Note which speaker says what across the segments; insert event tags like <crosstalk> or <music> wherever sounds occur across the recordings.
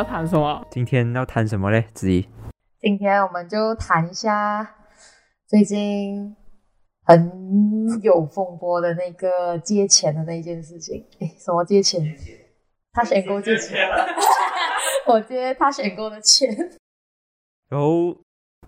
Speaker 1: 要谈什么？
Speaker 2: 今天要谈什么嘞？子怡，
Speaker 3: 今天我们就谈一下最近很有风波的那个借钱的那一件事情。诶，什么借钱？他选购借钱，<laughs> 我借他选购的钱。
Speaker 2: 然后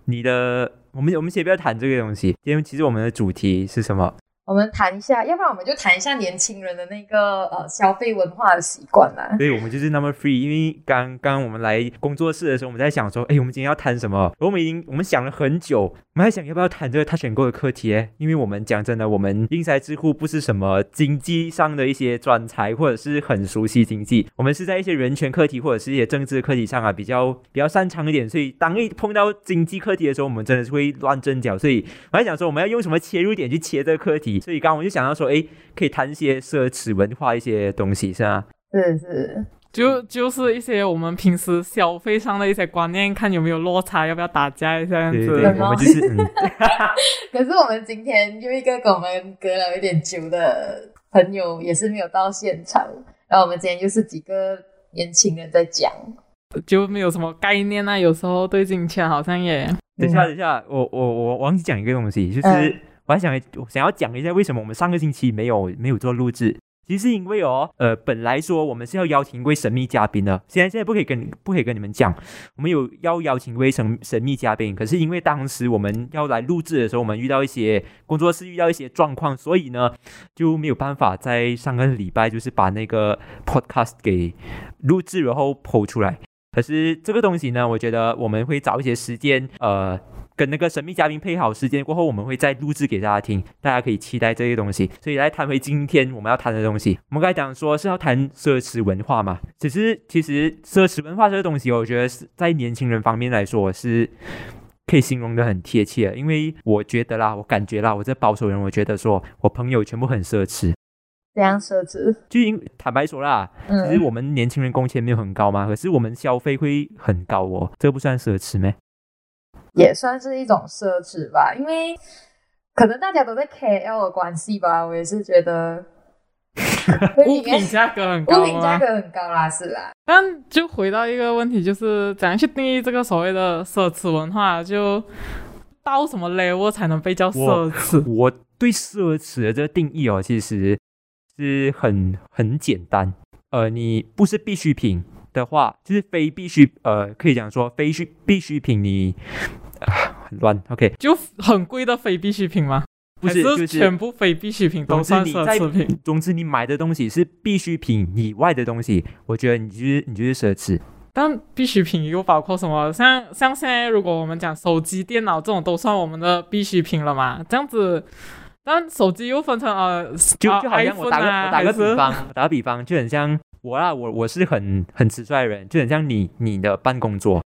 Speaker 2: 你的，我们我们先不要谈这个东西，因为其实我们的主题是什么？
Speaker 3: 我们谈一下，要不然我们就谈一下年轻人的那个呃消费文化的习惯啦。
Speaker 2: 对，我们就是 number three。因为刚刚我们来工作室的时候，我们在想说，哎，我们今天要谈什么？我们已经我们想了很久，我们还想要不要谈这个他选购的课题？哎，因为我们讲真的，我们英才智库不是什么经济上的一些专才，或者是很熟悉经济。我们是在一些人权课题或者是一些政治课题上啊，比较比较擅长一点。所以当一碰到经济课题的时候，我们真的是会乱阵脚。所以我还想说，我们要用什么切入点去切这个课题？所以刚刚我就想到。说哎，可以谈一些奢侈文化一些东西，是吧？
Speaker 3: 是是，
Speaker 1: 就就是一些我们平时消费上的一些观念，看有没有落差，要不要打架这样子。
Speaker 2: 对，我们就是。<laughs>
Speaker 3: 可是我们今天有一个跟我们隔了有点久的朋友，也是没有到现场。然后我们今天就是几个年轻人在讲，
Speaker 1: 就没有什么概念啊。有时候对金钱好像也……
Speaker 2: 等一下等一下，我我我忘记讲一个东西，就是。我还想想要讲一下为什么我们上个星期没有没有做录制，其实是因为哦，呃，本来说我们是要邀请一位神秘嘉宾的，现在现在不可以跟不可以跟你们讲，我们有要邀请一位神神秘嘉宾，可是因为当时我们要来录制的时候，我们遇到一些工作室遇到一些状况，所以呢就没有办法在上个礼拜就是把那个 podcast 给录制然后播出来。可是这个东西呢，我觉得我们会找一些时间，呃。跟那个神秘嘉宾配好时间过后，我们会再录制给大家听，大家可以期待这些东西。所以来谈回今天我们要谈的东西，我们刚才讲说是要谈奢侈文化嘛。只是其实奢侈文化这个东西，我觉得是在年轻人方面来说是可以形容的很贴切。因为我觉得啦，我感觉啦，我这保守人，我觉得说我朋友全部很奢侈。
Speaker 3: 怎样奢侈？
Speaker 2: 就因坦白说啦，其实我们年轻人工钱没有很高嘛，可是我们消费会很高哦，这不算奢侈咩？
Speaker 3: 也算是一种奢侈吧，因为可能大家都在 KL 的关系吧，我也是觉得 <laughs>
Speaker 1: 物品价格很高，
Speaker 3: 物品价格很高啦，是啦。
Speaker 1: 但就回到一个问题，就是怎样去定义这个所谓的奢侈文化？就到什么 level 才能被叫奢侈？<laughs>
Speaker 2: 我对奢侈的这个定义哦，其实是很很简单，呃，你不是必需品的话，就是非必需，呃，可以讲说非需必需品，你。很 <laughs> 乱，OK，
Speaker 1: 就很贵的非必需品吗？
Speaker 2: 不是，就是
Speaker 1: 全部非必需品都算奢侈品。
Speaker 2: 总之，你买的东西是必需品以外的东西，我觉得你就是你就是奢侈。
Speaker 1: 但必需品又包括什么？像像现在，如果我们讲手机、电脑这种，都算我们的必需品了嘛？这样子，但手机又分成呃，
Speaker 2: 就就好像我打个我打个比方，打个比方，就很像我啊，我我是很很直率的人，就很像你你的办公桌。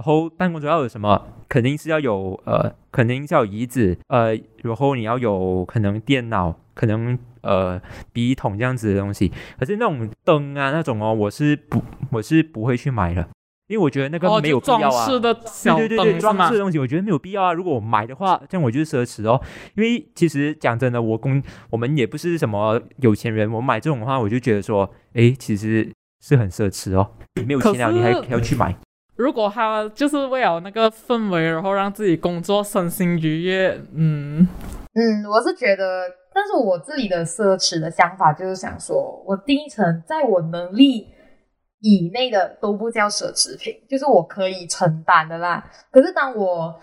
Speaker 2: 然后办公桌要有什么？肯定是要有呃，肯定是要有椅子，呃，然后你要有可能电脑，可能呃笔筒这样子的东西。可是那种灯啊那种哦，我是不我是不会去买的，因为我觉得那个没有必要啊。
Speaker 1: 装饰的小
Speaker 2: 对对对，装饰的东西我觉得没有必要啊。如果我买的话，这样我就是奢侈哦。因为其实讲真的，我公我们也不是什么有钱人，我买这种的话，我就觉得说，哎，其实是很奢侈哦。没有钱了，你还还要去买。
Speaker 1: 如果他就是为了那个氛围，然后让自己工作身心愉悦，嗯
Speaker 3: 嗯，我是觉得，但是我自己的奢侈的想法就是想说，我第一层在我能力以内的都不叫奢侈品，就是我可以承担的啦。可是当我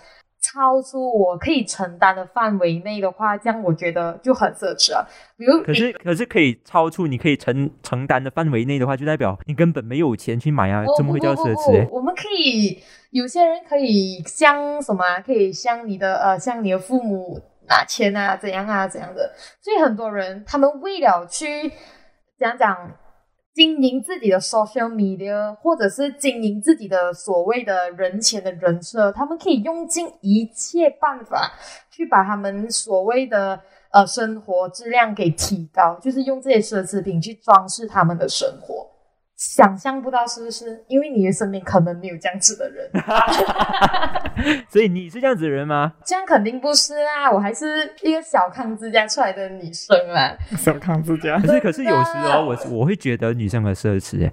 Speaker 3: 超出我可以承担的范围内的话，这样我觉得就很奢侈啊。比如，
Speaker 2: 可是可是可以超出你可以承承担的范围内的话，就代表你根本没有钱去买啊，怎么会叫奢侈？
Speaker 3: 我们可以有些人可以向什么？可以向你的呃，向你的父母拿钱啊，怎样啊，怎样的？所以很多人他们为了去讲讲。经营自己的 social media，或者是经营自己的所谓的人前的人设，他们可以用尽一切办法去把他们所谓的呃生活质量给提高，就是用这些奢侈品去装饰他们的生活。想象不到是不是？因为你的身边可能没有这样子的人，<laughs>
Speaker 2: 所以你是这样子的人吗？
Speaker 3: 这样肯定不是啦！我还是一个小康之家出来的女生啊。
Speaker 1: 小康之家，
Speaker 2: 可是可是有时候我我会觉得女生很奢侈，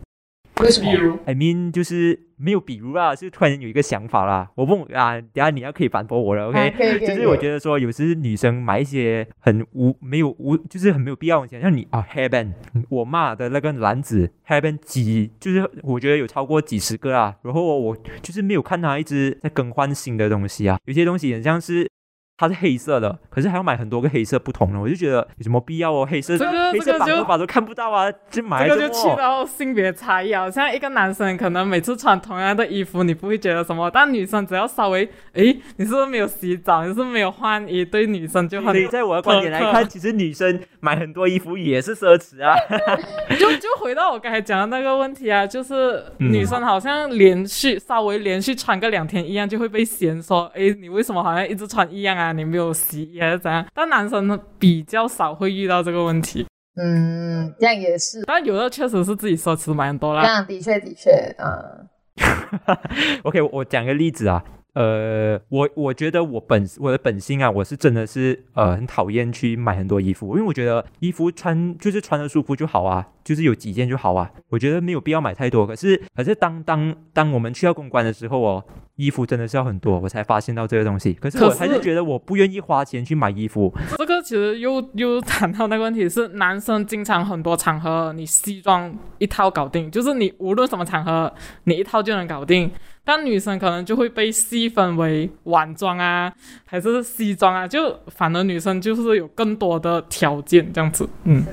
Speaker 3: 为什么
Speaker 2: ？I mean 就是没有比如啊，是突然有一个想法啦。我问啊，等下你要可以反驳我了，OK？、
Speaker 3: 啊可以可以，
Speaker 2: 就是我觉得说，有时女生买一些很无没有无，就是很没有必要的东西，像你啊 hairband，我骂的那个篮子 hairband 几，就是我觉得有超过几十个啊，然后我就是没有看她一直在更换新的东西啊，有些东西很像是。它是黑色的，可是还要买很多个黑色不同的，我就觉得有什么必要哦？黑色
Speaker 1: 这个
Speaker 2: 黑色绑头发都看不到啊，就买
Speaker 1: 这个就去到性别差异啊，像一个男生可能每次穿同样的衣服，你不会觉得什么，但女生只要稍微，诶，你是不是没有洗澡，你是不是没有换衣，对女生就很
Speaker 2: 所以在我的观点来看，其实女生买很多衣服也是奢侈啊。<laughs>
Speaker 1: 就就回到我刚才讲的那个问题啊，就是
Speaker 2: 嗯
Speaker 1: 女生好像连续稍微连续穿个两天一样，就会被嫌说，诶，你为什么好像一直穿一样啊？你没有洗衣还是怎样？但男生呢比较少会遇到这个问题，
Speaker 3: 嗯，这样也是，
Speaker 1: 但有的确实是自己奢侈买很多
Speaker 3: 这。样的确的确，嗯 <laughs>
Speaker 2: OK，我我讲个例子啊，呃，我我觉得我本我的本性啊，我是真的是呃很讨厌去买很多衣服，因为我觉得衣服穿就是穿的舒服就好啊，就是有几件就好啊，我觉得没有必要买太多。可是可是当当当我们去到公关的时候哦，衣服真的是要很多，我才发现到这个东西。可是我还是觉得我不愿意花钱去买衣服，
Speaker 1: 这个其实又又谈到那个问题是，男生经常很多场合你西装一套搞定，就是你无论什么场合你一套就能搞定。但女生可能就会被细分为晚装啊，还是西装啊，就反而女生就是有更多的条件这样子。嗯，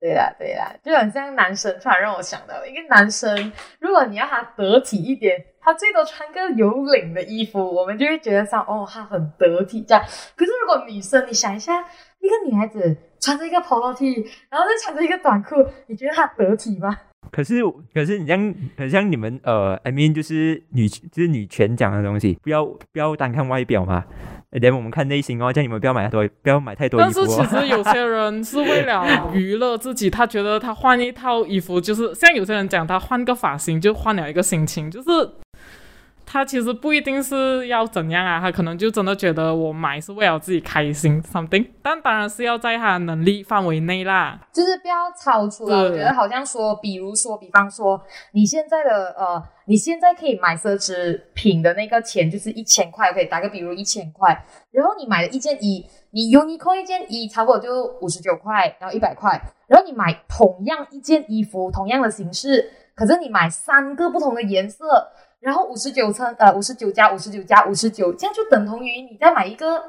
Speaker 3: 对啦对啦，就很像男生，突然让我想到，一个男生，如果你要他得体一点，他最多穿个有领的衣服，我们就会觉得上哦，他很得体这样。可是如果女生，你想一下，一个女孩子穿着一个 polo T，然后再穿着一个短裤，你觉得她得体吗？
Speaker 2: 可是，可是你像，很像你们呃，I mean 就是女，就是女权讲的东西，不要不要单看外表嘛，连我们看内心哦，叫你们不要买太多，不要买太多衣
Speaker 1: 但
Speaker 2: 服哦。
Speaker 1: 是其实有些人是为了娱乐自己，他觉得他换一套衣服，就是像有些人讲他换个发型就换了一个心情，就是他其实不一定是要怎样啊，他可能就真的觉得我买是为了自己开心 something，但当然是要在他能力范围内啦。
Speaker 3: 就是不要超出了。我觉得好像说，比如说，比方说，你现在的呃，你现在可以买奢侈品的那个钱就是一千块，可以打个比如一千块，然后你买了一件衣，你 Uniqlo 一件衣差不多就五十九块，然后一百块，然后你买同样一件衣服，同样的形式，可是你买三个不同的颜色。然后五十九乘呃五十九加五十九加五十九，这样就等同于你再买一个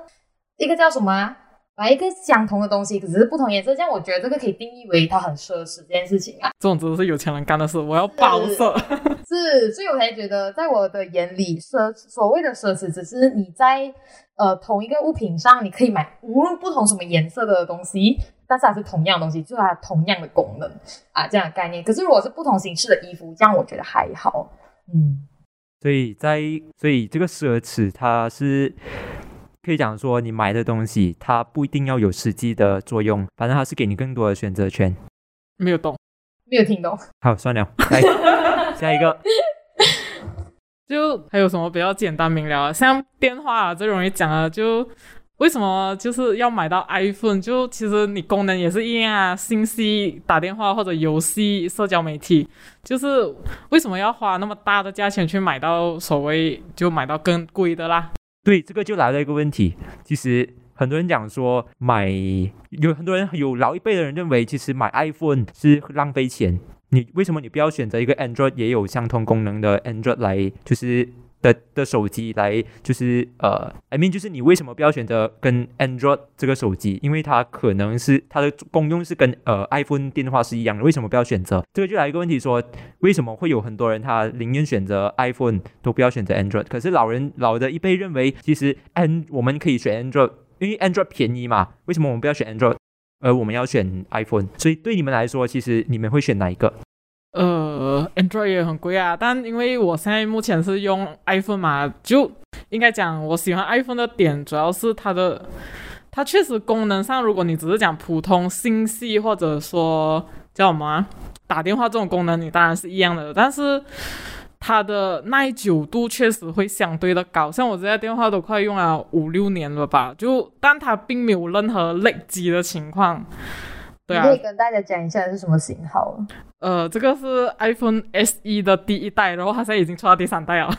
Speaker 3: 一个叫什么、啊？买一个相同的东西，可是不同颜色，这样我觉得这个可以定义为它很奢侈这件事情啊。
Speaker 1: 这种真的是有钱人干的事，我要包色。
Speaker 3: 是，<laughs> 所以我才觉得，在我的眼里，奢所谓的奢侈，只是你在呃同一个物品上，你可以买无论不同什么颜色的东西，但是它是同样的东西，就是它同样的功能啊，这样的概念。可是如果是不同形式的衣服，这样我觉得还好。嗯，
Speaker 2: 所以在所以这个奢侈，它是可以讲说，你买的东西它不一定要有实际的作用，反正它是给你更多的选择权。
Speaker 1: 没有懂，
Speaker 3: 没有听懂。
Speaker 2: 好，算了，来下一个。<laughs> <laughs>
Speaker 1: 就还有什么比较简单明了啊？像电话啊，最容易讲的就。为什么就是要买到 iPhone？就其实你功能也是一样啊，信息、打电话或者游戏、社交媒体，就是为什么要花那么大的价钱去买到所谓就买到更贵的啦？
Speaker 2: 对，这个就来了一个问题。其实很多人讲说买，有很多人有老一辈的人认为，其实买 iPhone 是浪费钱。你为什么你不要选择一个 Android 也有相同功能的 Android 来，就是的的手机来，就是呃，I mean 就是你为什么不要选择跟 Android 这个手机？因为它可能是它的功用是跟呃 iPhone 电话是一样的，为什么不要选择？这个就来一个问题说，为什么会有很多人他宁愿选择 iPhone 都不要选择 Android？可是老人老的一辈认为，其实 An 我们可以选 Android，因为 Android 便宜嘛，为什么我们不要选 Android？而我们要选 iPhone，所以对你们来说，其实你们会选哪一个？
Speaker 1: 呃，Android 也很贵啊，但因为我现在目前是用 iPhone 嘛，就应该讲我喜欢 iPhone 的点主要是它的，它确实功能上，如果你只是讲普通信息或者说叫什么啊打电话这种功能，你当然是一样的，但是它的耐久度确实会相对的高，像我这台电话都快用了五六年了吧，就但它并没有任何累积的情况。对啊
Speaker 3: 你可，以跟大家讲一下是什么型号。
Speaker 1: 呃，这个是 iPhone SE 的第一代，然后它现在已经出到第三代了，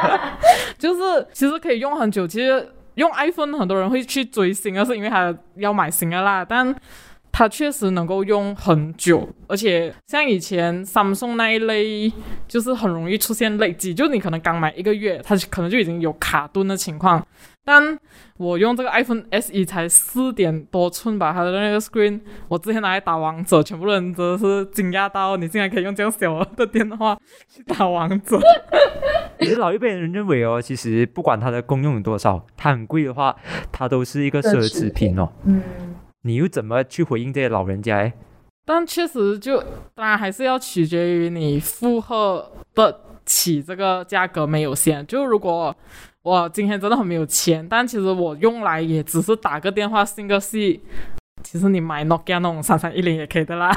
Speaker 1: <laughs> 就是其实可以用很久。其实用 iPhone 很多人会去追新的，是因为它要买新的啦，但它确实能够用很久，而且像以前 Samsung 那一类，就是很容易出现累积，就你可能刚买一个月，它可能就已经有卡顿的情况。但我用这个 iPhone SE 才四点多寸吧，它的那个 screen，我之前拿来打王者，全部人真的是惊讶到，你竟然可以用这样小的电话去打王者。<laughs>
Speaker 2: 其实老一辈人认为哦，其实不管它的功用有多少，它很贵的话，它都是一个奢侈品哦。
Speaker 3: 嗯，
Speaker 2: 你又怎么去回应这些老人家？诶
Speaker 1: 但确实就当然还是要取决于你负荷得起这个价格没有限。就如果我今天真的很没有钱，但其实我用来也只是打个电话、信个息。其实你买 Nokia 那种三三一零也可以的啦，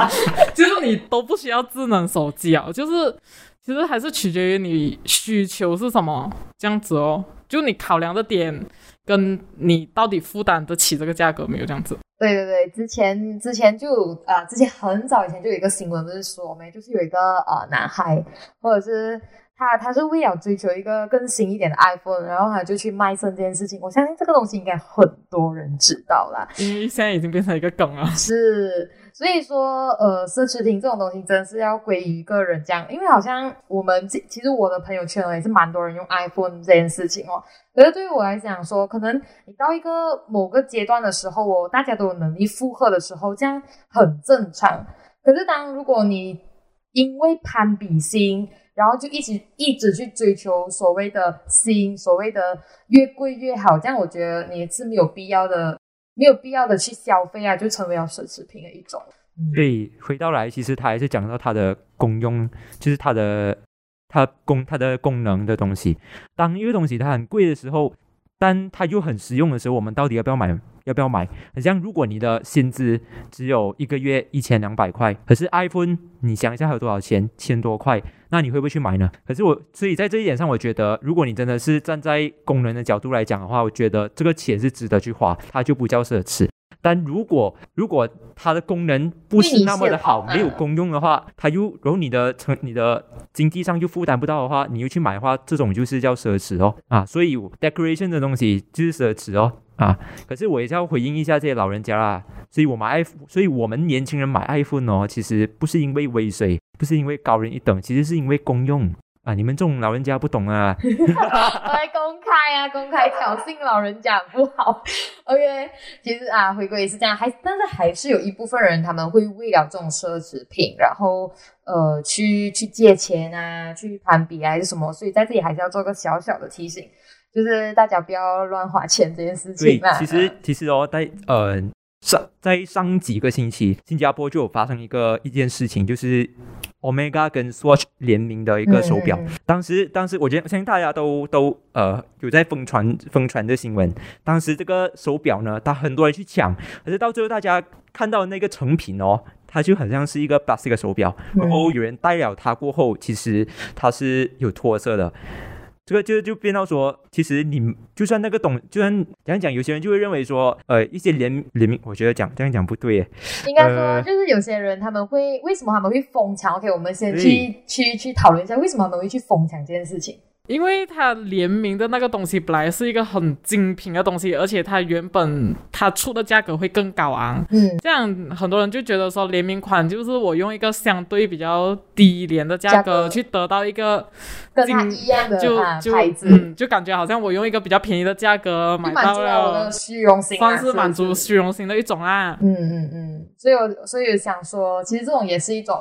Speaker 1: <laughs> 就是你都不需要智能手机啊，就是其实还是取决于你需求是什么这样子哦，就你考量的点跟你到底负担得起这个价格没有这样子。
Speaker 3: 对对对，之前之前就啊、之前很早以前就有一个新闻，不是说没，就是有一个呃男孩，或者是他他是为了追求一个更新一点的 iPhone，然后他就去卖身这件事情。我相信这个东西应该很多人知道啦。
Speaker 1: 因为现在已经变成一个梗了。
Speaker 3: 是，所以说，呃，奢侈品这种东西真的是要归于个人这样，因为好像我们其其实我的朋友圈也是蛮多人用 iPhone 这件事情哦。可是对于我来讲说，可能你到一个某个阶段的时候哦，大家都有能力负荷的时候，这样很正常。可是当如果你因为攀比心，然后就一直一直去追求所谓的新，所谓的越贵越好，这样我觉得你是没有必要的，没有必要的去消费啊，就成为了奢侈品的一种。嗯
Speaker 2: 所以回到来，其实它还是讲到它的功用，就是它的它功它的功能的东西。当一个东西它很贵的时候，但它又很实用的时候，我们到底要不要买？要不要买？很像如果你的薪资只有一个月一千两百块，可是 iPhone 你想一下还有多少钱？千多块，那你会不会去买呢？可是我，所以在这一点上，我觉得，如果你真的是站在工人的角度来讲的话，我觉得这个钱是值得去花，它就不叫奢侈。但如果如果它的功能不是那么的好，没有功用的话，它又然后你的成你的经济上又负担不到的话，你又去买的话，这种就是叫奢侈哦啊，所以 decoration 的东西就是奢侈哦啊。可是我也是要回应一下这些老人家啦，所以我买 iPhone，所以我们年轻人买 iPhone 哦，其实不是因为威水，不是因为高人一等，其实是因为功用啊。你们这种老人家不懂啊，
Speaker 3: 我 <laughs> 来公开啊，公开挑衅老人家不好。<laughs> OK，其实啊，回归也是这样，还但是还是有一部分人他们会为了这种奢侈品，然后呃去去借钱啊，去攀比啊还是什么，所以在这里还是要做个小小的提醒，就是大家不要乱花钱这件事
Speaker 2: 对
Speaker 3: 情嘛。，
Speaker 2: 其实其实哦，在呃上在上几个星期，新加坡就有发生一个一件事情，就是 Omega 跟 Swatch 联名的一个手表。
Speaker 3: 嗯
Speaker 2: 当时当时我觉得相信大家都都呃有在疯传疯传的新闻。当时这个手表呢，它很多人去抢，可是到最后大家看到那个成品哦。它就很像是一个 plastic 的手表，然后有人戴了它过后，其实它是有脱色的，这个就就变到说，其实你就算那个懂，就算这样讲，有些人就会认为说，呃，一些联联名，我觉得讲这样讲不对耶，
Speaker 3: 应该说，
Speaker 2: 呃
Speaker 3: 就是有些人他们会为什么他们会疯抢？OK，我们先去去去讨论一下，为什么他们会去疯抢这件事情。
Speaker 1: 因为它联名的那个东西本来是一个很精品的东西，而且它原本它出的价格会更高昂，
Speaker 3: 嗯，
Speaker 1: 这样很多人就觉得说联名款就是我用一个相对比较低廉的价
Speaker 3: 价格。
Speaker 1: 格去得到一个
Speaker 3: 跟
Speaker 1: 它
Speaker 3: 一样的
Speaker 1: 就就
Speaker 3: 啊牌子，
Speaker 1: 嗯，就感觉好像我用一个比较便宜的价格买到
Speaker 3: 了虚荣心、啊，
Speaker 1: 算是满足虚荣心的一种啦。
Speaker 3: 嗯嗯嗯，所以我所以想说，其实这种也是一种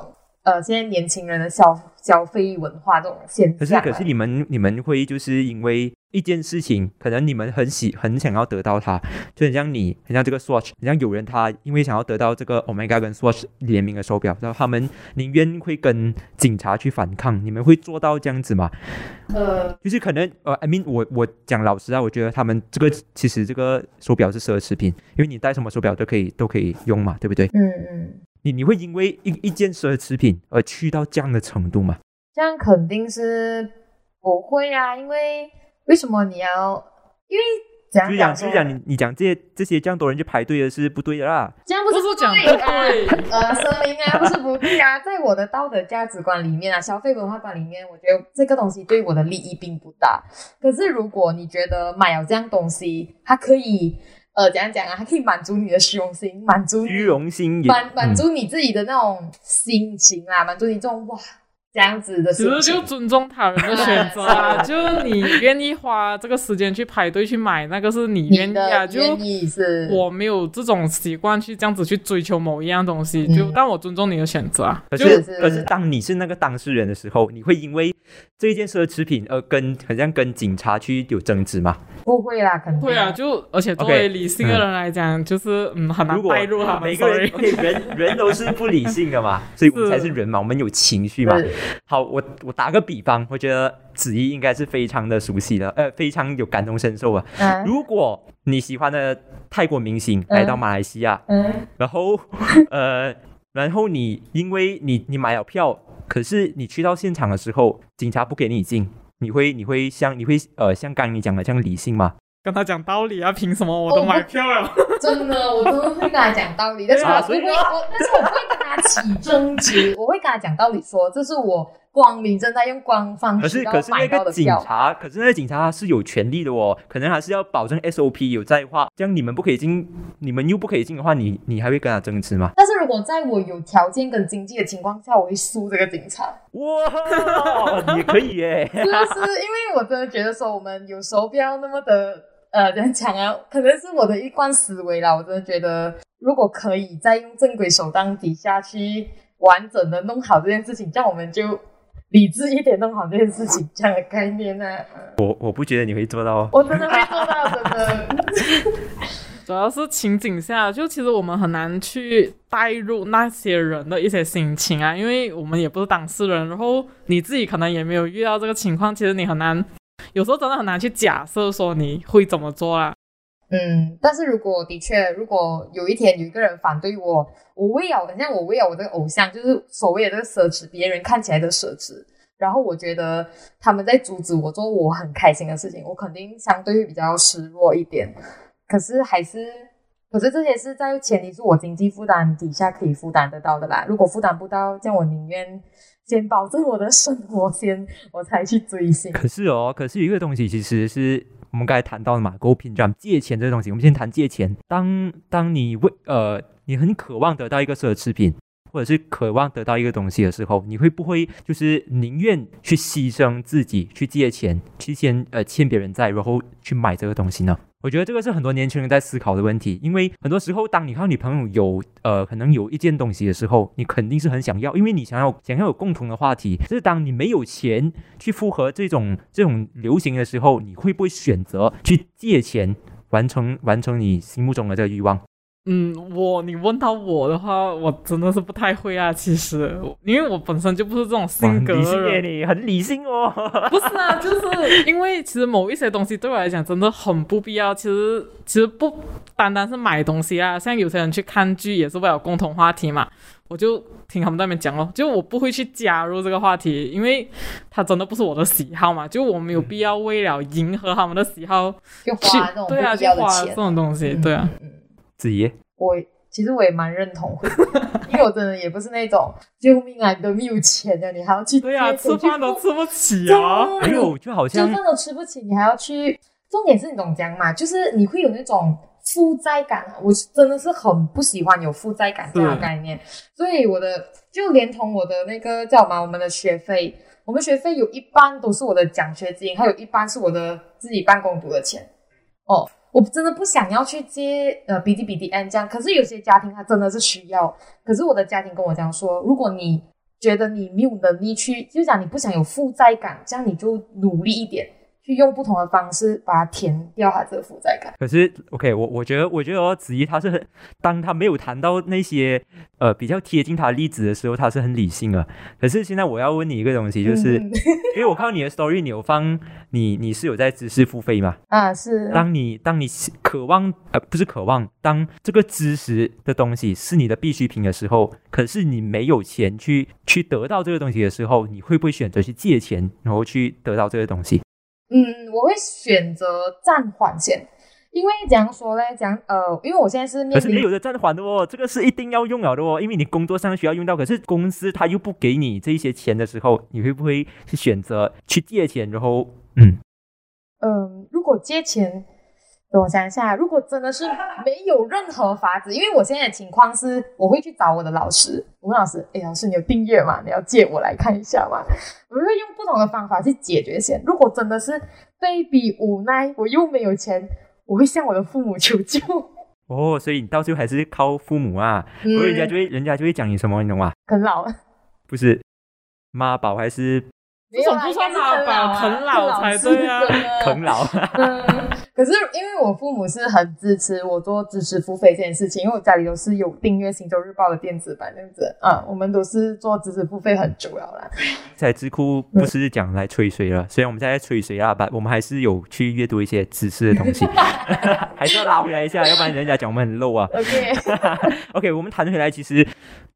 Speaker 3: 呃，现在年轻人的消消费文化这种现象啊。
Speaker 2: 可是可是你们你们会就是因为一件事情，可能你们很喜很想要得到它，就很像你，很像这个 Swatch，很像有人他因为想要得到这个 Omega 跟 Swatch 联名的手表，然后他们宁愿会跟警察去反抗，你们会做到这样子吗？
Speaker 3: 呃，
Speaker 2: 就是可能呃，I mean，我我讲老实啊，我觉得他们这个其实这个手表是奢侈品，因为你戴什么手表都可以都可以用嘛，对不对？
Speaker 3: 嗯嗯，
Speaker 2: 你你会因为一一件奢侈品而去到这样的程度吗？
Speaker 3: 这样肯定是不会啊，因为为什么你要？因为怎样
Speaker 2: 就讲
Speaker 3: 说
Speaker 2: 就讲你你讲这些这些这样多人去排队的是不对的啦。
Speaker 3: 这样不是
Speaker 1: 不是讲
Speaker 3: 对
Speaker 1: 不对
Speaker 3: 啊？呃，声明啊，不是不对啊，在我的道德价值观里面啊，消费文化观里面，我觉得这个东西对我的利益并不大。可是如果你觉得买了这样东西，它可以呃怎样讲啊，还可以满足你的虚荣心，满足你
Speaker 2: 虚荣心也
Speaker 3: 满满
Speaker 2: 嗯。
Speaker 3: 足你自己的那种心情啊，满足你这种哇这样子的
Speaker 1: 其
Speaker 3: 心情。
Speaker 1: 实就尊重他人的选择啊，<laughs> 就你愿意花这个时间去排队去买，那个是你愿意啊。
Speaker 3: 的
Speaker 1: 就我没有这种习惯去这样子去追求某一样东西，就
Speaker 3: 嗯
Speaker 1: 但我尊重你的选择啊。
Speaker 2: 可
Speaker 1: 是
Speaker 3: 是
Speaker 2: 可是当你是那个当事人的时候，你会因为这一件奢侈品而跟好像跟警察去有争执吗？
Speaker 3: 不会啦，肯定
Speaker 1: 会啊，就而且作为理性的人来讲，就是嗯很难
Speaker 2: 如果
Speaker 1: 带入他们。
Speaker 2: 每个人人人都是不理性的嘛，<laughs> 所以我们才是人嘛，我们有情绪嘛。
Speaker 3: 是
Speaker 2: 好，我我打个比方，我觉得子怡应该是非常的熟悉的，呃，非常有感同身受啊。
Speaker 3: 嗯
Speaker 2: 如果你喜欢的泰国明星来到马来西亚，
Speaker 3: 嗯
Speaker 2: 然后 <laughs> 呃，然后你因为你你买了票，可是你去到现场的时候，警察不给你进，你会你会像你会呃像刚刚你讲的这样理性吗？
Speaker 1: 跟他讲道理啊，凭什么我都买票了？<laughs>
Speaker 3: 真的，我都会跟他讲道理，但是不会，
Speaker 2: 所以呢
Speaker 3: 我但是我不会跟他起争执，<laughs> 我会跟他讲道理说，这是我光明正大用官方
Speaker 2: 可是可是那个警。察，可是那个警察是有权利的哦，可能还是要保证 SOP 有在话，这样你们不可以进，你们又不可以进的话，你你还会跟他争执吗？
Speaker 3: 但是如果在我有条件跟经济的情况下，我会输这个警察，
Speaker 2: 哇，也可以耶。<laughs>
Speaker 3: 是不是？因为我真的觉得说，我们有时候不要那么的呃，怎样讲啊？可能是我的一贯思维啦。我真的觉得，如果可以再用正规手段底下去完整的弄好这件事情，这样我们就理智一点弄好这件事情，这样的概念呢、嗯
Speaker 2: 我我不觉得你会做到哦。
Speaker 3: 我真的会做到，真的。
Speaker 1: 主要是情景下，就其实我们很难去带入那些人的一些心情啊，因为我们也不是当事人，然后你自己可能也没有遇到这个情况，其实你很难，有时候真的很难去假设说你会怎么做啦。
Speaker 3: 嗯，但是如果的确，如果有一天有一个人反对我，我为了，好像我为了我这个偶像，就是所谓的这个奢侈，别人看起来的奢侈，然后我觉得他们在阻止我做我很开心的事情，我肯定相对会比较失落一点。可是还是，可是这些是在前提是我经济负担底下可以负担得到的啦。如果负担不到，这样我宁愿先保证我的生活先，我才去追星。
Speaker 2: 可是哦，可是有一个东西其实是我们刚才谈到的嘛，购品账借钱这东西，我们先谈借钱。当当你为呃你很渴望得到一个奢侈品，或者是渴望得到一个东西的时候，你会不会就是宁愿去牺牲自己去借钱，去先呃欠别人债，然后去买这个东西呢？我觉得这个是很多年轻人在思考的问题，因为很多时候，当你看到你朋友有呃可能有一件东西的时候，你肯定是很想要，因为你想要想要有共同的话题。就是当你没有钱去符合这种这种流行的时候，你会不会选择去借钱完成完成你心目中的这个欲望？
Speaker 1: 嗯，我你问到我的话，我真的是不太会啊。其实，因为我本身就不是这种性格
Speaker 2: 哇很理性耶，
Speaker 1: 的人。
Speaker 2: 你很理性哦。<laughs>
Speaker 1: 不是啊，就是因为其实某一些东西对我来讲真的很不必要。其实其实不单单是买东西啊，像有些人去看剧也是为了共同话题嘛。我就听他们在那边讲哦，就我不会去加入这个话题，因为它真的不是我的喜好嘛。就我没有必要为了迎合他们的喜好
Speaker 3: 就
Speaker 1: 去对啊，去花这，种东西，对啊。
Speaker 3: 嗯。
Speaker 2: 子怡，
Speaker 3: 我其实我也蛮认同会，<laughs> 因为我真的也不是那种救命啊，你都没有钱了，你还要去
Speaker 1: 对啊，
Speaker 3: 借钱
Speaker 1: 吃饭都吃不起啊。
Speaker 2: 哎呦，就好像
Speaker 3: 吃饭都吃不起，你还要去。重点是你懂讲嘛，就是你会有那种负债感啊。我真的是很不喜欢有负债感这样的概念，所以我的就连同我的那个叫什么，我们的学费，我们学费有一半都是我的奖学金，还有一半是我的自己办公读的钱。哦，我真的不想要去接呃 B D B D N 这样，可是有些家庭他真的是需要。可是我的家庭跟我讲说，如果你觉得你没有能力去，就讲你不想有负债感，这样你就努力一点，去用不同的方式把它填掉它这个负债感。
Speaker 2: 可是，OK，我我觉得，我觉得哦，子怡他是很，当他没有谈到那些呃比较贴近他的例子的时候，他是很理性的。可是现在我要问你一个东西，就是、
Speaker 3: 嗯
Speaker 2: 因为我看到你的 story，你有放你你是有在知识付费吗？
Speaker 3: 啊，是
Speaker 2: 当你当你渴望呃不是渴望，当这个知识的东西是你的必需品的时候，可是你没有钱去去得到这个东西的时候，你会不会选择去借钱，然后去得到这个东西？
Speaker 3: 嗯，我会选择暂缓先，因为怎样说呢？讲呃，因为我现在是面临
Speaker 2: 可是没有的暂缓的哦，这个是一定要用了的哦，因为你工作上需要用到，可是公司他又不给你这一些钱的时候，你会不会去选择去借钱？然后，嗯，
Speaker 3: 嗯，如果借钱，等我想一下，如果真的是没有任何法子，因为我现在的情况是，我会去找我的老师，我问老师，哎，老师你有订阅吗？你要借我来看一下吗？我会用不同的方法去解决先。如果真的是被逼无奈，我又没有钱，我会向我的父母求救。<laughs>
Speaker 2: 哦，所以你到最后还是靠父母啊，
Speaker 3: 嗯
Speaker 2: 不然人家就会人家就会讲你什么，你懂吗？
Speaker 3: 啃老，
Speaker 2: 不是妈宝还是
Speaker 3: 没有啦
Speaker 1: 这种不算
Speaker 3: 应该是
Speaker 1: 妈宝
Speaker 3: 啃
Speaker 1: 啃老才
Speaker 3: 是
Speaker 1: 对啊
Speaker 2: 啃老？
Speaker 3: 嗯，<laughs> 可是因为我父母是很支持我做知识付费这件事情，因为我家里都是有订阅《星洲日报》的电子版这样子啊，我们都是做知识付费很久了啦。
Speaker 2: 在智库不是讲来吹水了，虽然我们现在在吹水啊，但我们还是有去阅读一些知识的东西，<laughs> 还是要拉回来一下，要不然人家讲我们很 low 啊。OK，OK，<laughs> 我们谈回来，其实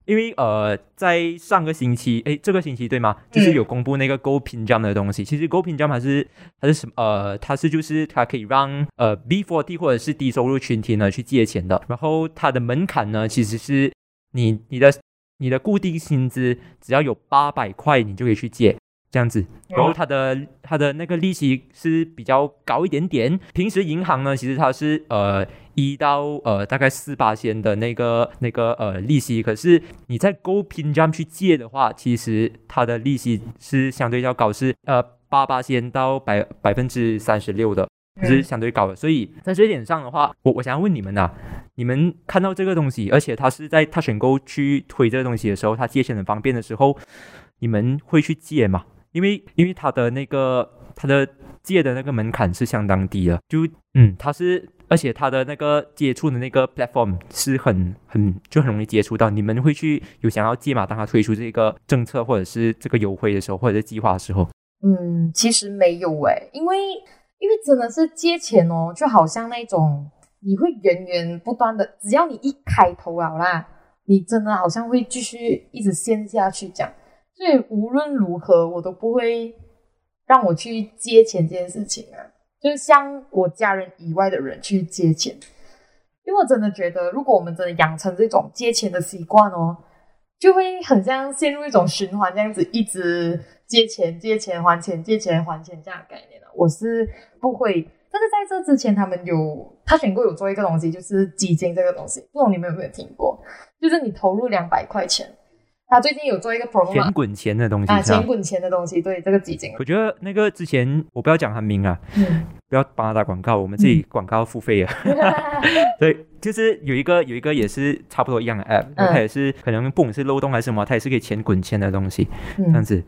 Speaker 2: 因为呃，在上个星期，诶，这个星期对吗？就是有公布那个 Go Pin Jam 的东西。其实 Go Pin Jam 它是它是什么？呃，它是就是它可以让呃 B forty 或者是低收入群体呢去借钱的。然后它的门槛呢，其实是你你的你的固定薪资只要有八百块，你就可以去借。这样子，然后它的它的那个利息是比较高一点点。平时银行呢，其实它是呃一到呃大概四八仙的那个那个呃利息，可是你在 Go Pin Jam 去借的话，其实它的利息是相对较高，是呃八八仙到百百分之三十六的。是相对高的，所以在这一点上的话，我我想要问你们呐、你们看到这个东西，而且他是在他选购去推这个东西的时候，他借钱很方便的时候，你们会去借吗？因为因为他的那个他的借的那个门槛是相当低的，就嗯，他是而且他的那个接触的那个 platform 是很很就很容易接触到。你们会去有想要借吗？当他推出这个政策或者是这个优惠的时候，或者是计划的时候，
Speaker 3: 嗯，其实没有诶，因为因为真的是借钱哦，就好像那种你会源源不断的，只要你一开头了啦，你真的好像会继续一直陷下去讲。所以无论如何，我都不会让我去借钱这件事情啊，就是向我家人以外的人去借钱，因为我真的觉得，如果我们真的养成这种借钱的习惯哦，就会很像陷入一种循环，这样子一直借钱、借钱还钱、借钱还钱这样的概念的。我是不会，但是在这之前，他们有他选过有做一个东西，就是基金这个东西，不懂你们有没有听过？就是你投入两百块钱，他最近有做一个
Speaker 2: 钱滚钱的东西
Speaker 3: 啊，钱滚钱的东西，对这个基金，
Speaker 2: 我觉得那个之前我不要讲他名啊，
Speaker 3: 嗯，
Speaker 2: 不要帮他打广告，我们自己广告付费啊。<laughs> 对，就是有一个有一个也是差不多一样的 app，、
Speaker 3: 嗯。
Speaker 2: 它也是可能不管是漏洞还是什么，它也是可以钱滚钱的东西，这样
Speaker 3: 嗯，
Speaker 2: 子。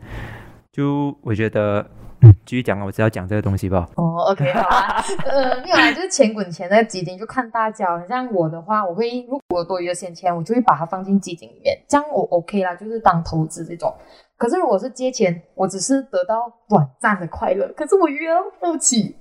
Speaker 2: 就我觉得，嗯继续讲啊，我只要讲这个东西吧。
Speaker 3: 哦，OK，好啊，<laughs> 呃，没有啦，就是钱滚钱的基金，就看大家。像我的话，我会如果有多余的闲钱，我就会把它放进基金里面，这样我 OK 啦，就是当投资这种。可是如果是借钱，我只是得到短暂的快乐，可是我又要付起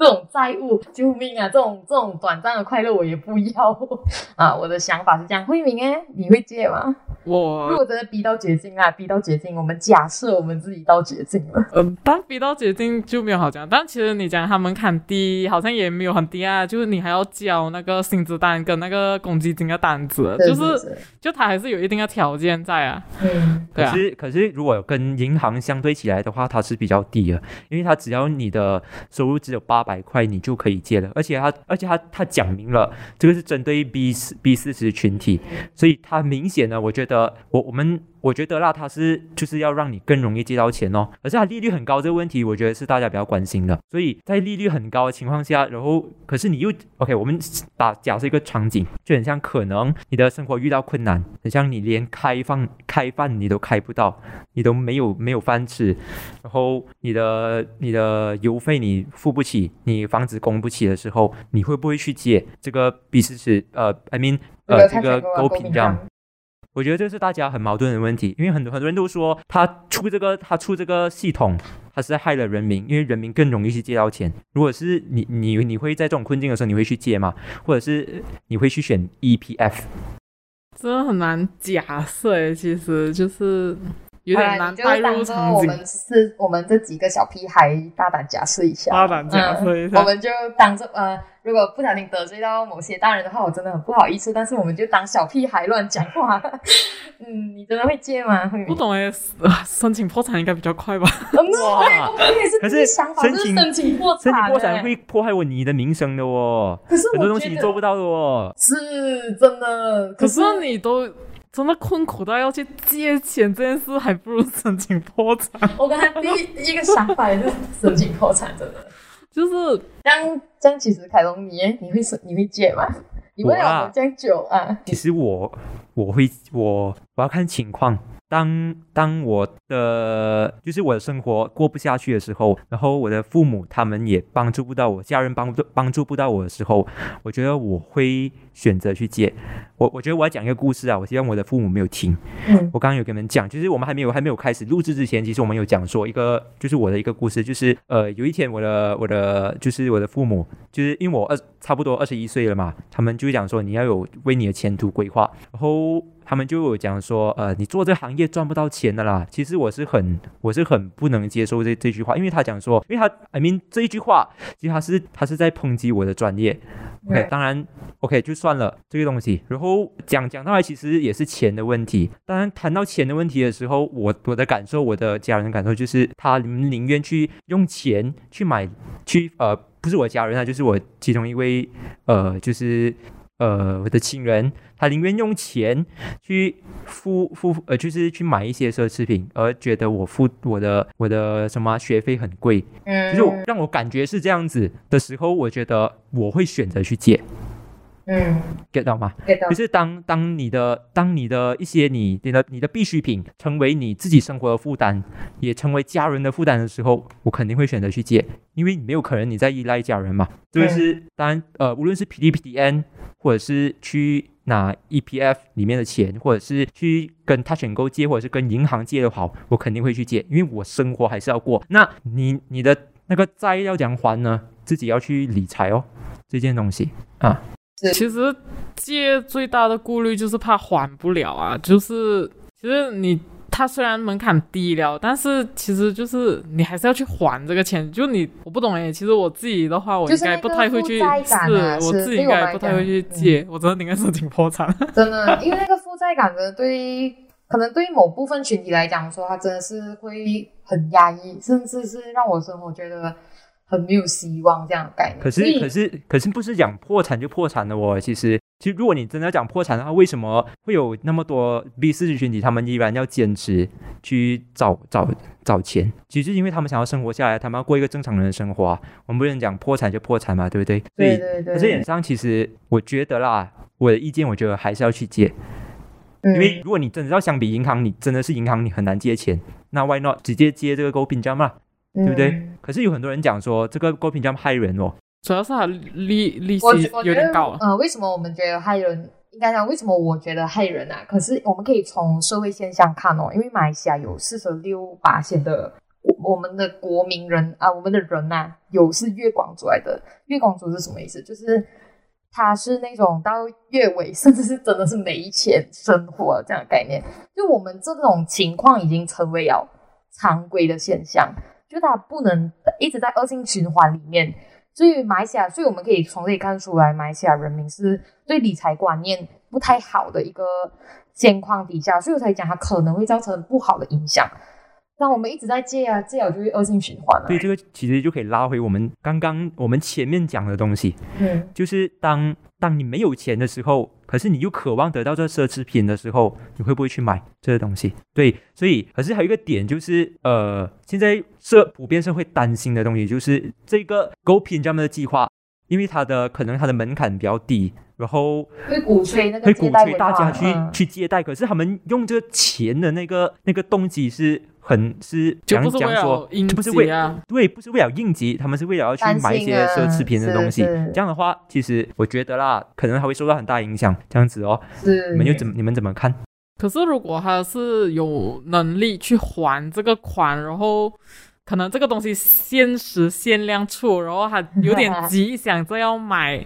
Speaker 3: 这种债务，救命啊！这种这种短暂的快乐我也不要 <laughs> 啊！我的想法是这样，慧明哎，你会借吗？
Speaker 1: 我如
Speaker 3: 果真的逼到绝境啊，逼到绝境，我们假设我们自己到绝境了，
Speaker 1: 嗯，但逼到绝境就没有好讲。但其实你讲他门槛低，好像也没有很低啊，就是你还要交那个薪资单跟那个公积金的单子，就是
Speaker 3: 是
Speaker 1: 就他还是有一定的条件在啊。
Speaker 3: 嗯
Speaker 1: 对啊
Speaker 2: 可，是可是如果跟银行相对起来的话，它是比较低的，因为它只要你的收入只有八百块，你就可以借了，而且他而且他他讲明了这个是针对 B 四 B 四十群体，所以他明显呢，我觉得我我们我觉得啦，它是就是要让你更容易借到钱哦，而且它利率很高这个问题，我觉得是大家比较关心的，所以在利率很高的情况下，然后可是你又 OK，我们打假设一个场景，就很像可能你的生活遇到困难，很像你连开放开饭你都开不到，你都没有没有饭吃，然后你的你的油费你付不起，你房子供不起的时候，你会不会去借这个 B 四十呃，I mean 呃这个
Speaker 3: 勾
Speaker 2: 勾屏障？我觉得这是大家很矛盾的问题，因为很多很多人都说他出这个他出这个系统，他是害了人民，因为人民更容易去借到钱。如果是你你你会在这种困境的时候，你会去借吗？或者是你会去选 EPF？
Speaker 1: 真的很难假设，其实就是
Speaker 3: 就
Speaker 1: 难带入
Speaker 3: 当做
Speaker 1: 场景。
Speaker 3: 我们是我们这几个小屁孩大胆假设一下，
Speaker 1: 大胆假设一下
Speaker 3: 嗯我们就当做呃，如果不小心得罪到某些大人的话，我真的很不好意思，但是我们就当小屁孩乱讲话。<laughs> 嗯，你真的会借吗？
Speaker 1: 不懂哎，呃申请破产应该比较快吧？<laughs>
Speaker 3: 嗯，
Speaker 2: 哇
Speaker 3: 对，我也是
Speaker 2: 可是
Speaker 3: 这个想法，就是
Speaker 2: 申请
Speaker 3: 申请破产、
Speaker 2: 申请
Speaker 3: 欸，
Speaker 2: 破产会破坏我你的名声的哦，
Speaker 3: 可是
Speaker 2: 很多东西你做不到的哦。
Speaker 3: 是真的，
Speaker 1: 可是你都真的困苦到要去借钱这件事，还不如申请破产。
Speaker 3: 我刚才第一一个想法也是申请破产，真的。<laughs>
Speaker 1: 就是
Speaker 3: 这样这样，其实凯龙你耶你会是你会借吗？你为了这样久啊？
Speaker 2: 其实我我会我我要看情况。当当我的就是我的生活过不下去的时候，然后我的父母他们也帮助不到我，家人帮助帮助不到我的时候，我觉得我会选择去借。我我觉得我要讲一个故事啊，我希望我的父母没有听。
Speaker 3: 嗯
Speaker 2: 我刚刚有跟你们讲，就是我们还没有还没有开始录制之前，其实我们有讲说一个，就是我的一个故事，就是呃，有一天我的我的就是我的父母，就是因为我二差不多二十一岁了嘛，他们就讲说你要有为你的前途规划，然后他们就有讲说，呃，你做这个行业赚不到钱的啦。其实我是很我是很不能接受这这句话，因为他讲说，因为他 I mean 这一句话，其实他是他是在抨击我的专业。OK，
Speaker 3: 嗯
Speaker 2: 当然 OK 就算了这个东西。然后讲讲到来，其实也是钱的问题。当然谈到钱的问题的时候，我我的感受，我的家人的感受就是，他们宁愿去用钱去买去呃，不是我家人啊，就是我其中一位呃，就是呃我的亲人，他宁愿用钱去付付呃，就是去买一些奢侈品，而觉得我付我的我的什么学费很贵，
Speaker 3: 嗯，
Speaker 2: 就是让我感觉是这样子的时候，我觉得我会选择去借
Speaker 3: 嗯
Speaker 2: ，get 到吗
Speaker 3: ？，get 到
Speaker 2: 就是当当你的当你的一些你你的你的必需品成为你自己生活的负担，也成为家人的负担的时候，我肯定会选择去借，因为你没有可能你在依赖家人嘛。这个是当然呃，无论是 PDPDN 或者是去拿 EPF 里面的钱，或者是去跟 Touch and Go 借，或者是跟银行借的好，我肯定会去借，因为我生活还是要过。那你你的那个债要怎样还呢？自己要去理财哦，这件东西啊。
Speaker 1: 其实借最大的顾虑就是怕还不了啊，就是其实你它虽然门槛低了，但是其实就是你还是要去还这个钱。就你我不懂哎，其实我自己的话，我应该不太会去，
Speaker 3: 是
Speaker 1: 是我自己应该不太会去
Speaker 3: 讲
Speaker 1: 借，我真的应该申请破产。
Speaker 3: 真的，因为那个负债感真的对，可能对于某部分群体来讲说，它真的是会很压抑，甚至是让我生活觉得很没有希望这样的概念。
Speaker 2: 可是可是可是不是讲破产就破产的哦，其实其实如果你真的要讲破产的话，为什么会有那么多 B 四群体，他们依然要坚持去找找找钱？其实因为他们想要生活下来，他们要过一个正常人的生活啊。我们不能讲破产就破产嘛，对不对？所以
Speaker 3: 对对对，
Speaker 2: 这点上，其实我觉得啦，我的意见，我觉得还是要去借，
Speaker 3: 嗯
Speaker 2: 因为如果你真的要相比银行，你真的是银行，你很难借钱，那 why not 直接借这个 Go 平 Jam 嘛？
Speaker 3: 对
Speaker 2: 对不对？可是有很多人讲说，这个 Go 平 Jam 害人哦。
Speaker 1: 主要是它利利息有点高啊。
Speaker 3: 呃，为什么我们觉得害人？应该讲为什么我觉得害人啊？可是我们可以从社会现象看哦，因为马来西亚有四十六八线的我我们的国民人啊，我们的人呐、有是月光族来的。月光族是什么意思？就是他是那种到月尾，<laughs> 甚至是真的是没钱生活这样的概念。就我们这种情况已经成为了常规的现象，就它不能一直在恶性循环里面。所以马来西亚，所以我们可以从这里看出来，马来西亚人民是对理财观念不太好的一个现况底下，所以我才讲它可能会造成不好的影响。那我们一直在借啊，借了就会恶性循环了、
Speaker 2: 对，这个其实就可以拉回我们刚刚我们前面讲的东西，
Speaker 3: 嗯，
Speaker 2: 就是当当你没有钱的时候，可是你又渴望得到这奢侈品的时候，你会不会去买这些东西？对，所以可是还有一个点就是，呃，现在社普遍社会担心的东西就是这个 Go 品这样的计划，因为它的可能它的门槛比较低，然后
Speaker 3: 会鼓吹那个
Speaker 2: 会鼓吹大家去、
Speaker 3: 嗯
Speaker 2: 去借贷，可是他们用这个钱的那个那个动机是很是讲
Speaker 1: 就是为
Speaker 2: 讲说
Speaker 1: 了，应
Speaker 2: 就不是为
Speaker 1: 急啊，
Speaker 2: 对，不是为了应急，他们是为了要去买一些奢侈品的东西。这样的话，其实我觉得啦，可能还会受到很大影响。这样子哦，
Speaker 3: 是
Speaker 2: 你们又怎么你们怎么看？
Speaker 1: 可是如果他是有能力去还这个款，然后可能这个东西限时限量出，然后他有点急，<laughs> 想着要买，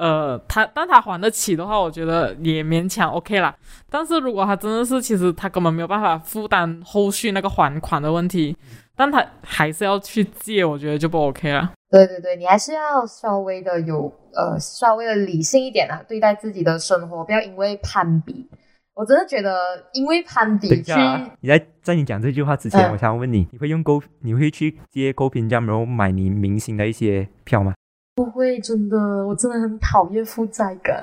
Speaker 1: 呃，他但他还得起的话，我觉得也勉强 OK 啦。但是如果他真的是其实他根本没有办法负担后续那个还款的问题，但他还是要去借，我觉得就不 OK 了。
Speaker 3: 对对对，你还是要稍微的有呃，稍微的理性一点啊，对待自己的生活，不要因为攀比。我真的觉得，因为攀比去，
Speaker 2: 你在在你讲这句话之前，
Speaker 3: 嗯
Speaker 2: 我想问你，你会用 Go，你会去接 Go 屏站，然后买你明星的一些票吗？
Speaker 3: 不会真的，我真的很讨厌负债感。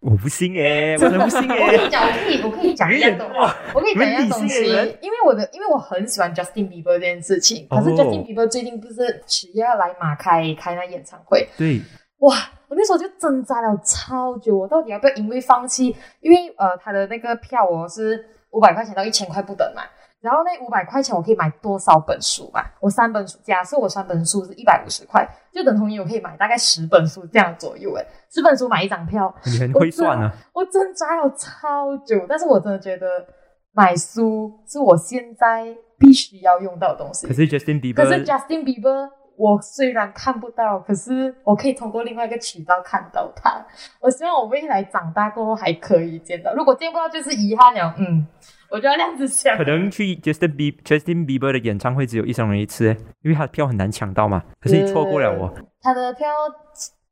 Speaker 2: 我不信诶，我真的不信
Speaker 3: 我跟
Speaker 2: 诶。
Speaker 3: 你讲，我可以，我可以讲一样东西。我跟你讲一样东西因为我的，因为我很喜欢 Justin Bieber 这件事情。可是
Speaker 2: 哦
Speaker 3: Justin Bieber 最近不是十月要来马开开那演唱会，
Speaker 2: 对，
Speaker 3: 哇！我那时候就挣扎了超久，我到底要不要因为放弃？因为呃，他的那个票哦是五百块钱到一千块不等嘛。然后那五百块钱我可以买多少本书嘛？我三本书，假设我三本书是一百五十块，就等同于我可以买大概十本书这样左右。诶，十本书买一张票，
Speaker 2: 你很会算啊。
Speaker 3: 我挣扎了超久，但是我真的觉得买书是我现在必须要用到的东西。
Speaker 2: 可是 Justin Bieber，
Speaker 3: 可是 Justin Bieber，我虽然看不到，可是我可以通过另外一个渠道看到他。我希望我未来长大过后还可以见到，如果见不到就是遗憾了。嗯，我就要这样子想
Speaker 2: 可。能去 Justin Bieber Justin Bieber 的演唱会只有一生人一次，因为他的票很难抢到嘛。可是你错过了我，
Speaker 3: 他的票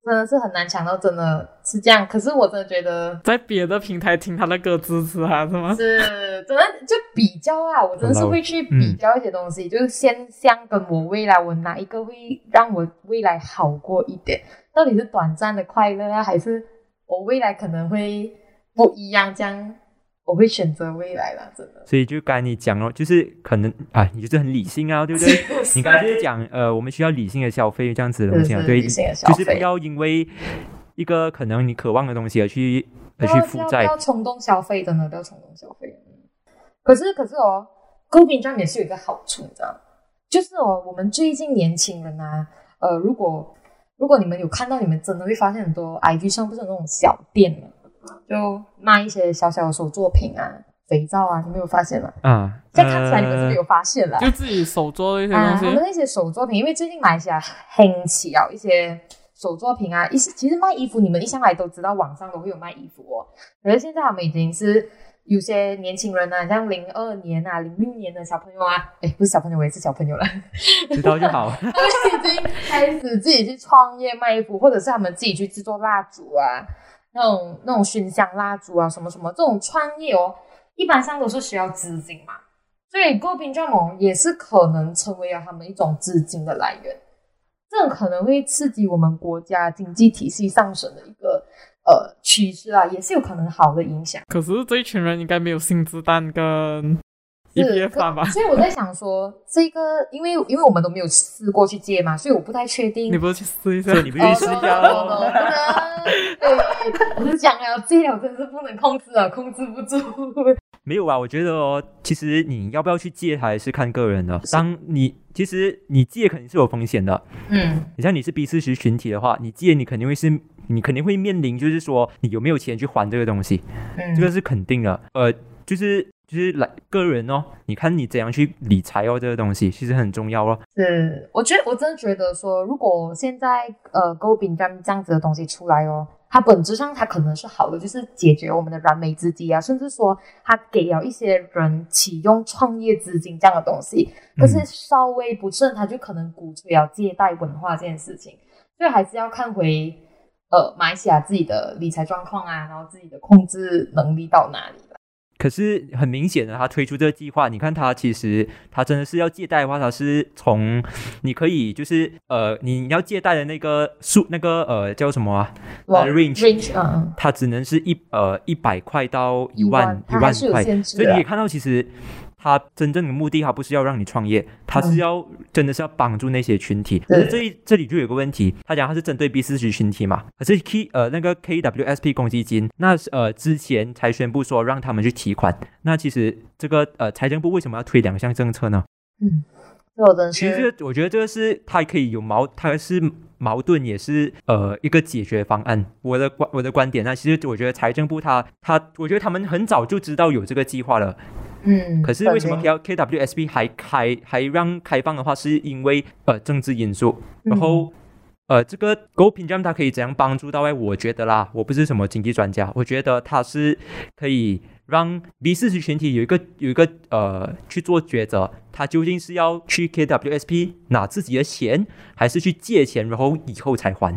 Speaker 3: 真的是很难抢到，真的是这样。可是我真的觉得
Speaker 1: 在别的平台听他的歌支持他是吗？
Speaker 3: 是真的就比较啊，我真的是会去比较一些东西，就是现象跟我未来我哪一个会让我未来好过一点，到底是短暂的快乐啊，还是我未来可能会不一样？这样我会选择未来啦，真的。
Speaker 2: 所以就刚才你讲了，就是可能啊，你就是很理性啊，对不对？<laughs> 你刚才就是讲呃，我们需要理性的消费这样子的东西啊，对，就是不要因为一个可能你渴望的东西而去而去负债。
Speaker 3: 要冲动消费，真的不要冲动消费。嗯可是可是哦，购品站也是有一个好处，你知道吗？就是哦，我们最近年轻人啊，呃，如果如果你们有看到，你们真的会发现很多 IG 上不是有那种小店嘛，就卖一些小小的手作品啊、肥皂啊，你没有发现吗？
Speaker 2: 啊，
Speaker 3: 这样看起来你们是没有发现了。
Speaker 1: 就自己手做的一些
Speaker 3: 啊，
Speaker 1: 东西，
Speaker 3: 他们那些手作品，因为最近马来西亚兴起啊一些手作品啊，一些其实卖衣服，你们一向来都知道网上都会有卖衣服哦，可是现在他们已经是有些年轻人啊，像零二年啊、零六年的小朋友啊，哎，不是小朋友，我也是小朋友了，
Speaker 2: 知道就好。<laughs>
Speaker 3: 他们已经开始自己去创业卖衣服，或者是他们自己去制作蜡烛啊，那种那种熏香蜡烛啊，什么什么这种创业哦，一般上都是需要资金嘛，所以 Go 冰帐盟也是可能成为了他们一种资金的来源，这种可能会刺激我们国家经济体系上升的一个呃趋势啊，也是有可能好的影响。
Speaker 1: 可是这一群人应该没有薪资蛋跟
Speaker 3: 是？所以我在想说，这个因为因为我们都没有试过去借嘛，所以我不太确定
Speaker 1: 你不是去试一下
Speaker 2: 你不去试一下
Speaker 3: 哦，no, no, no,
Speaker 2: 咯？
Speaker 3: 不能。哎，我是讲了，借了真是不能控制啊，控制不住。
Speaker 2: 没有啊，我觉得哦，其实你要不要去借还是看个人的。当你其实你借肯定是有风险的，
Speaker 3: 嗯，
Speaker 2: 你像你是 B 四十群体的话，你借你肯定会是，你肯定会面临就是说你有没有钱去还这个东西，
Speaker 3: 嗯
Speaker 2: 这个是肯定的。呃，就是就是来个人哦，你看你怎样去理财哦，这个东西其实很重要哦。
Speaker 3: 是，我觉得我真的觉得说，如果现在呃 Go 饼干这样子的东西出来哦，它本质上它可能是好的，就是解决我们的燃眉之急啊，甚至说它给了一些人启用创业资金这样的东西。可是
Speaker 2: 嗯
Speaker 3: 稍微不慎，它就可能鼓吹了借贷文化这件事情，所以还是要看回呃马来西亚自己的理财状况啊，然后自己的控制能力到哪里了。
Speaker 2: 可是很明显的，他推出这个计划，你看他其实他真的是要借贷的话，他是从你可以就是呃你要借贷的那个数那个呃叫什么啊？
Speaker 3: 呃
Speaker 2: range
Speaker 3: range，
Speaker 2: 它只能是一呃一百块到一
Speaker 3: 一
Speaker 2: 万
Speaker 3: 万
Speaker 2: 一万块，所以你可以看到其实。它真正的目的，它不是要让你创业，他是
Speaker 3: 嗯
Speaker 2: 要、真的是要帮助那些群体。可是这这里就有个问题，他讲他是针对 B 四十群体嘛，可是 K 呃那个 KWSP 公积金，那是呃之前才宣布说让他们去提款，那其实这个呃财政部为什么要推两项政策呢？
Speaker 3: 嗯，
Speaker 2: 其实我觉得这个是它可以有矛，它是矛盾，也是呃一个解决方案。我的观我的观点呢，其实我觉得财政部它它，我觉得他们很早就知道有这个计划了，
Speaker 3: 嗯，
Speaker 2: 可是为什么
Speaker 3: 肯
Speaker 2: K KWSP 还开还让开放的话，是因为呃政治因素，然后。呃，这个 Go Pinjam 它可以怎样帮助到？哎，我觉得啦，我不是什么经济专家，我觉得它是可以让 B 四十群体有一个有一个呃去做抉择，他究竟是要去 KWSP 拿自己的钱，还是去借钱，然后以后才还。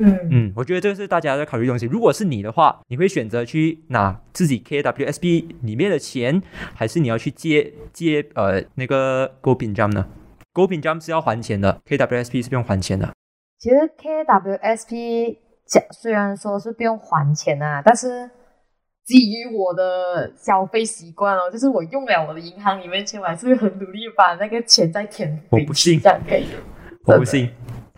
Speaker 3: 嗯
Speaker 2: 嗯，我觉得这个是大家在考虑的东西。如果是你的话，你会选择去拿自己 KWSP 里面的钱，还是你要去借借呃那个 Go 屏障呢？Go 屏障是要还钱的，KWSP 是不用还钱的。
Speaker 3: 其实 KWSP 讲虽然说是不用还钱啊，但是基于我的消费习惯哦，就是我用了我的银行里面钱，我还是会很努力把那个钱再填回去，
Speaker 2: 我不信
Speaker 3: 这样可以。
Speaker 2: 我不信，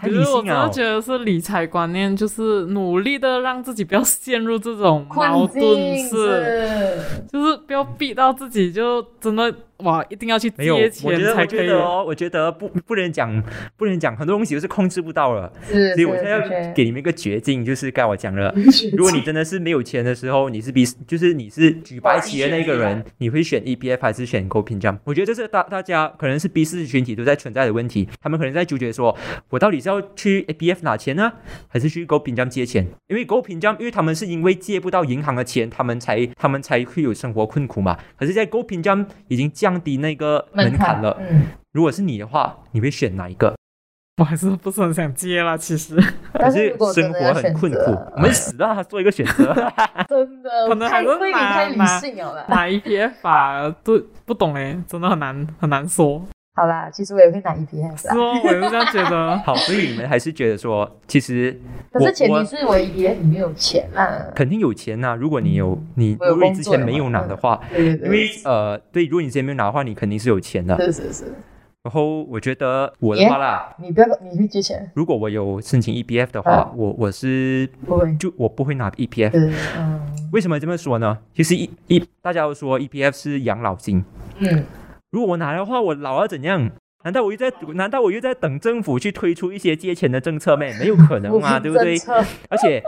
Speaker 2: 太
Speaker 1: 可是我
Speaker 2: 理性啊、
Speaker 1: 真的觉得是理财观念，就是努力的让自己不要陷入这种矛
Speaker 3: 困
Speaker 1: 盾
Speaker 3: 境，是，
Speaker 1: 就是不要逼到自己就真的哇，一定要去
Speaker 2: 没有，
Speaker 1: 借
Speaker 2: 我觉得，
Speaker 1: 才可以。
Speaker 2: 觉得哦，我觉得不不能讲，不能讲很多东西都是控制不到了，
Speaker 3: 是，
Speaker 2: 所以我现在要给你们一个绝境，就是该我讲了。<laughs> 如果你真的是没有钱的时候，你是比就是你是举白旗的那个人，<laughs> 你会选 EPF 还是选 Go 屏障？我觉得这是大大家可能是 B 四群体都在存在的问题，他们可能在纠结说，我到底是要去 APF 拿钱呢，还是去 Go 屏障借钱？因为 Go 屏障，因为他们是因为借不到银行的钱，他们才他们才会有生活困苦嘛。可是，在 Go 屏障已经降低那个门槛了。
Speaker 3: 嗯，
Speaker 2: 如果是你的话，你会选哪一个？
Speaker 1: 我还是不是很想接啦，其实
Speaker 2: 可
Speaker 3: 但是
Speaker 2: 生活很困苦
Speaker 3: 择，
Speaker 2: 我们死都让他做一个选择。<laughs>
Speaker 3: 真的
Speaker 1: 可能还是
Speaker 3: 太慧敏
Speaker 1: 拿
Speaker 3: 太理
Speaker 1: 拿
Speaker 3: 性了啦。
Speaker 1: 拿 EPF 啊，都不懂哎，真的很难很难说。
Speaker 3: 好啦，其实我也会拿 EPS 啊，
Speaker 1: 是哦，我也是这样觉得。<laughs>
Speaker 2: 好，所以你们还是觉得说，其实
Speaker 3: 可是前提是我 EPS 里面有钱啦。
Speaker 2: 肯定有钱呐、如果你有你，
Speaker 3: 我有
Speaker 2: 如果你
Speaker 3: 工作
Speaker 2: 之前没有拿的话，
Speaker 3: 对对对，
Speaker 2: 因为呃，对，如果你之前没有拿的话，你肯定是有钱的。
Speaker 3: 是是是，
Speaker 2: 然后我觉得我的话啦，
Speaker 3: 你不要你会借钱，
Speaker 2: 如果我有申请 EPF 的话，我我是
Speaker 3: 不会？
Speaker 2: 就我不会拿 EPF。
Speaker 3: 对，嗯
Speaker 2: 为什么这么说呢？其实一一大家都说 EPF 是养老金，
Speaker 3: 嗯，
Speaker 2: 如果我拿的话，我老要怎样？难道我又在难道我又在等政府去推出一些借钱的政策咩？没有可能嘛，<laughs> 对不对？而且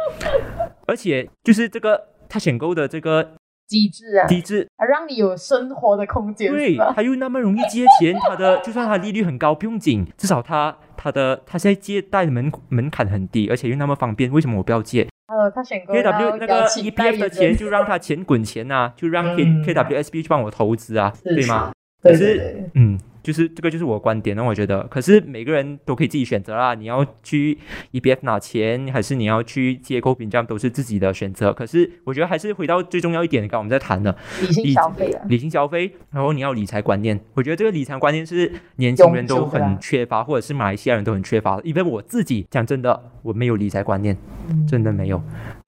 Speaker 2: 而且就是这个他选购的这个
Speaker 3: 机制啊，
Speaker 2: 机制，
Speaker 3: 啊让你有生活的空间，
Speaker 2: 对，他又那么容易借钱，他的就算他利率很高，不用紧，至少他他的他现在借贷的门门槛很低，而且又那么方便，为什么我不要借
Speaker 3: 呃，他选购
Speaker 2: K W 那个 EPF 的钱就让他钱滚钱呐、就让 K、
Speaker 3: 嗯
Speaker 2: K W S B 去帮我投资啊，对吗？
Speaker 3: 对
Speaker 2: 可是嗯，就是这个就是我的观点那，我觉得，可是每个人都可以自己选择啦。你要去 EBF 拿钱，还是你要去接购屏障，都是自己的选择。可是我觉得还是回到最重要一点，刚刚我们在谈的
Speaker 3: 理性消费啊，
Speaker 2: 理性消费，然后你要理财观念。我觉得这个理财观念是年轻人都很缺乏，或者是马来西亚人都很缺乏的。因为我自己讲真的，我没有理财观念，
Speaker 3: 嗯
Speaker 2: 真的没有。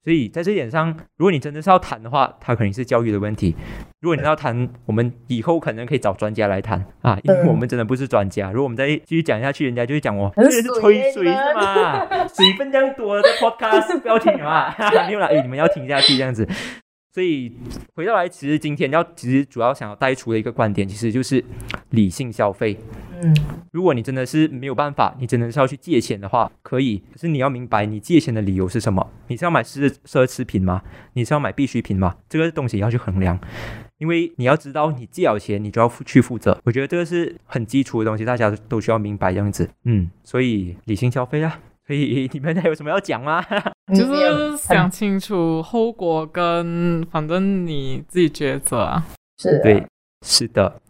Speaker 2: 所以在这一点上，如果你真的是要谈的话，它肯定是教育的问题。如果你要谈，我们以后可能可以找专家来谈啊，因为
Speaker 3: 嗯
Speaker 2: 我们真的不是专家。如果我们再继续讲下去，人家就会讲我
Speaker 3: 很
Speaker 2: 这人是吹水是吗？<laughs> 水分这样多的 podcast 不要听了啊，<laughs> 没有啦，哎，你们要听下去这样子。所以回到来，其实今天要其实主要想要带出的一个观点，其实就是理性消费。
Speaker 3: 嗯，
Speaker 2: 如果你真的是没有办法，你真的是要去借钱的话，可以。可是你要明白，你借钱的理由是什么？你是要买奢奢侈品吗？你是要买必需品吗？这个东西要去衡量，因为你要知道，你借了钱，你就要负去负责。我觉得这个是很基础的东西，大家都需要明白这样子。嗯，所以理性消费啊。所以 <laughs> 你们还有什么要讲吗？
Speaker 1: 就是想清楚后果跟反正你自己抉择啊。
Speaker 3: 是啊
Speaker 2: 对，是的。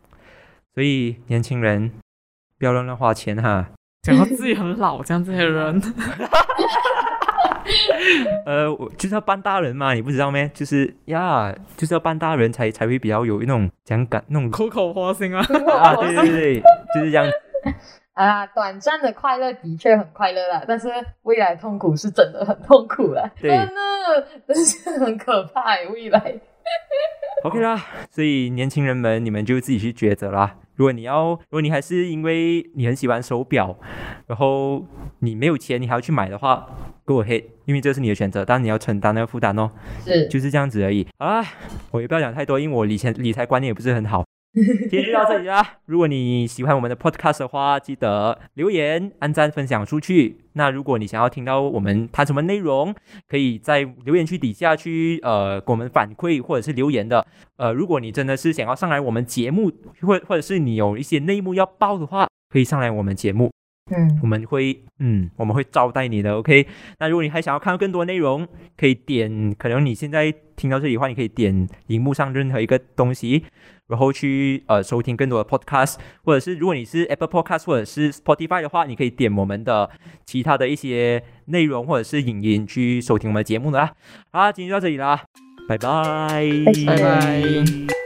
Speaker 2: 所以年轻人不要乱乱花钱哈。
Speaker 1: 讲到自己很老，这样这些人，<laughs>
Speaker 2: 呃，我就是要扮大人嘛，你不知道咩？就是呀，就是要扮大人才才会比较有那种讲感那种
Speaker 1: 苦口婆心啊。
Speaker 2: 啊，对对对，就是这样。
Speaker 3: 啊，短暂的快乐的确很快乐啦，但是未来痛苦是真的很痛苦啦，
Speaker 2: 对
Speaker 3: 真的真是很可怕耶未来。
Speaker 2: OK 啦，所以年轻人们，你们就自己去抉择啦。如果你要，如果你还是因为你很喜欢手表，然后你没有钱，你还要去买的话，Go ahead，因为这是你的选择，但你要承担那个负担哦。
Speaker 3: 是，
Speaker 2: 就是这样子而已。好啦，我也不要讲太多，因为我理财理财观念也不是很好。<laughs> 今天就到这里啦。如果你喜欢我们的 podcast 的话，记得留言、按赞、分享出去。那如果你想要听到我们谈什么内容，可以在留言区底下去呃给我们反馈或者是留言的。呃，如果你真的是想要上来我们节目，或或者是你有一些内幕要报的话，可以上来我们节目。
Speaker 3: 嗯
Speaker 2: 我们会嗯我们会招待你的，OK。那如果你还想要看到更多内容，可以点，可能你现在听到这里的话，你可以点荧幕上任何一个东西，然后去呃收听更多的 podcast，或者是如果你是 Apple Podcast 或者是 Spotify 的话，你可以点我们的其他的一些内容或者是影音去收听我们的节目的啦。好啦，今天就到这里啦，拜拜，
Speaker 1: 拜拜。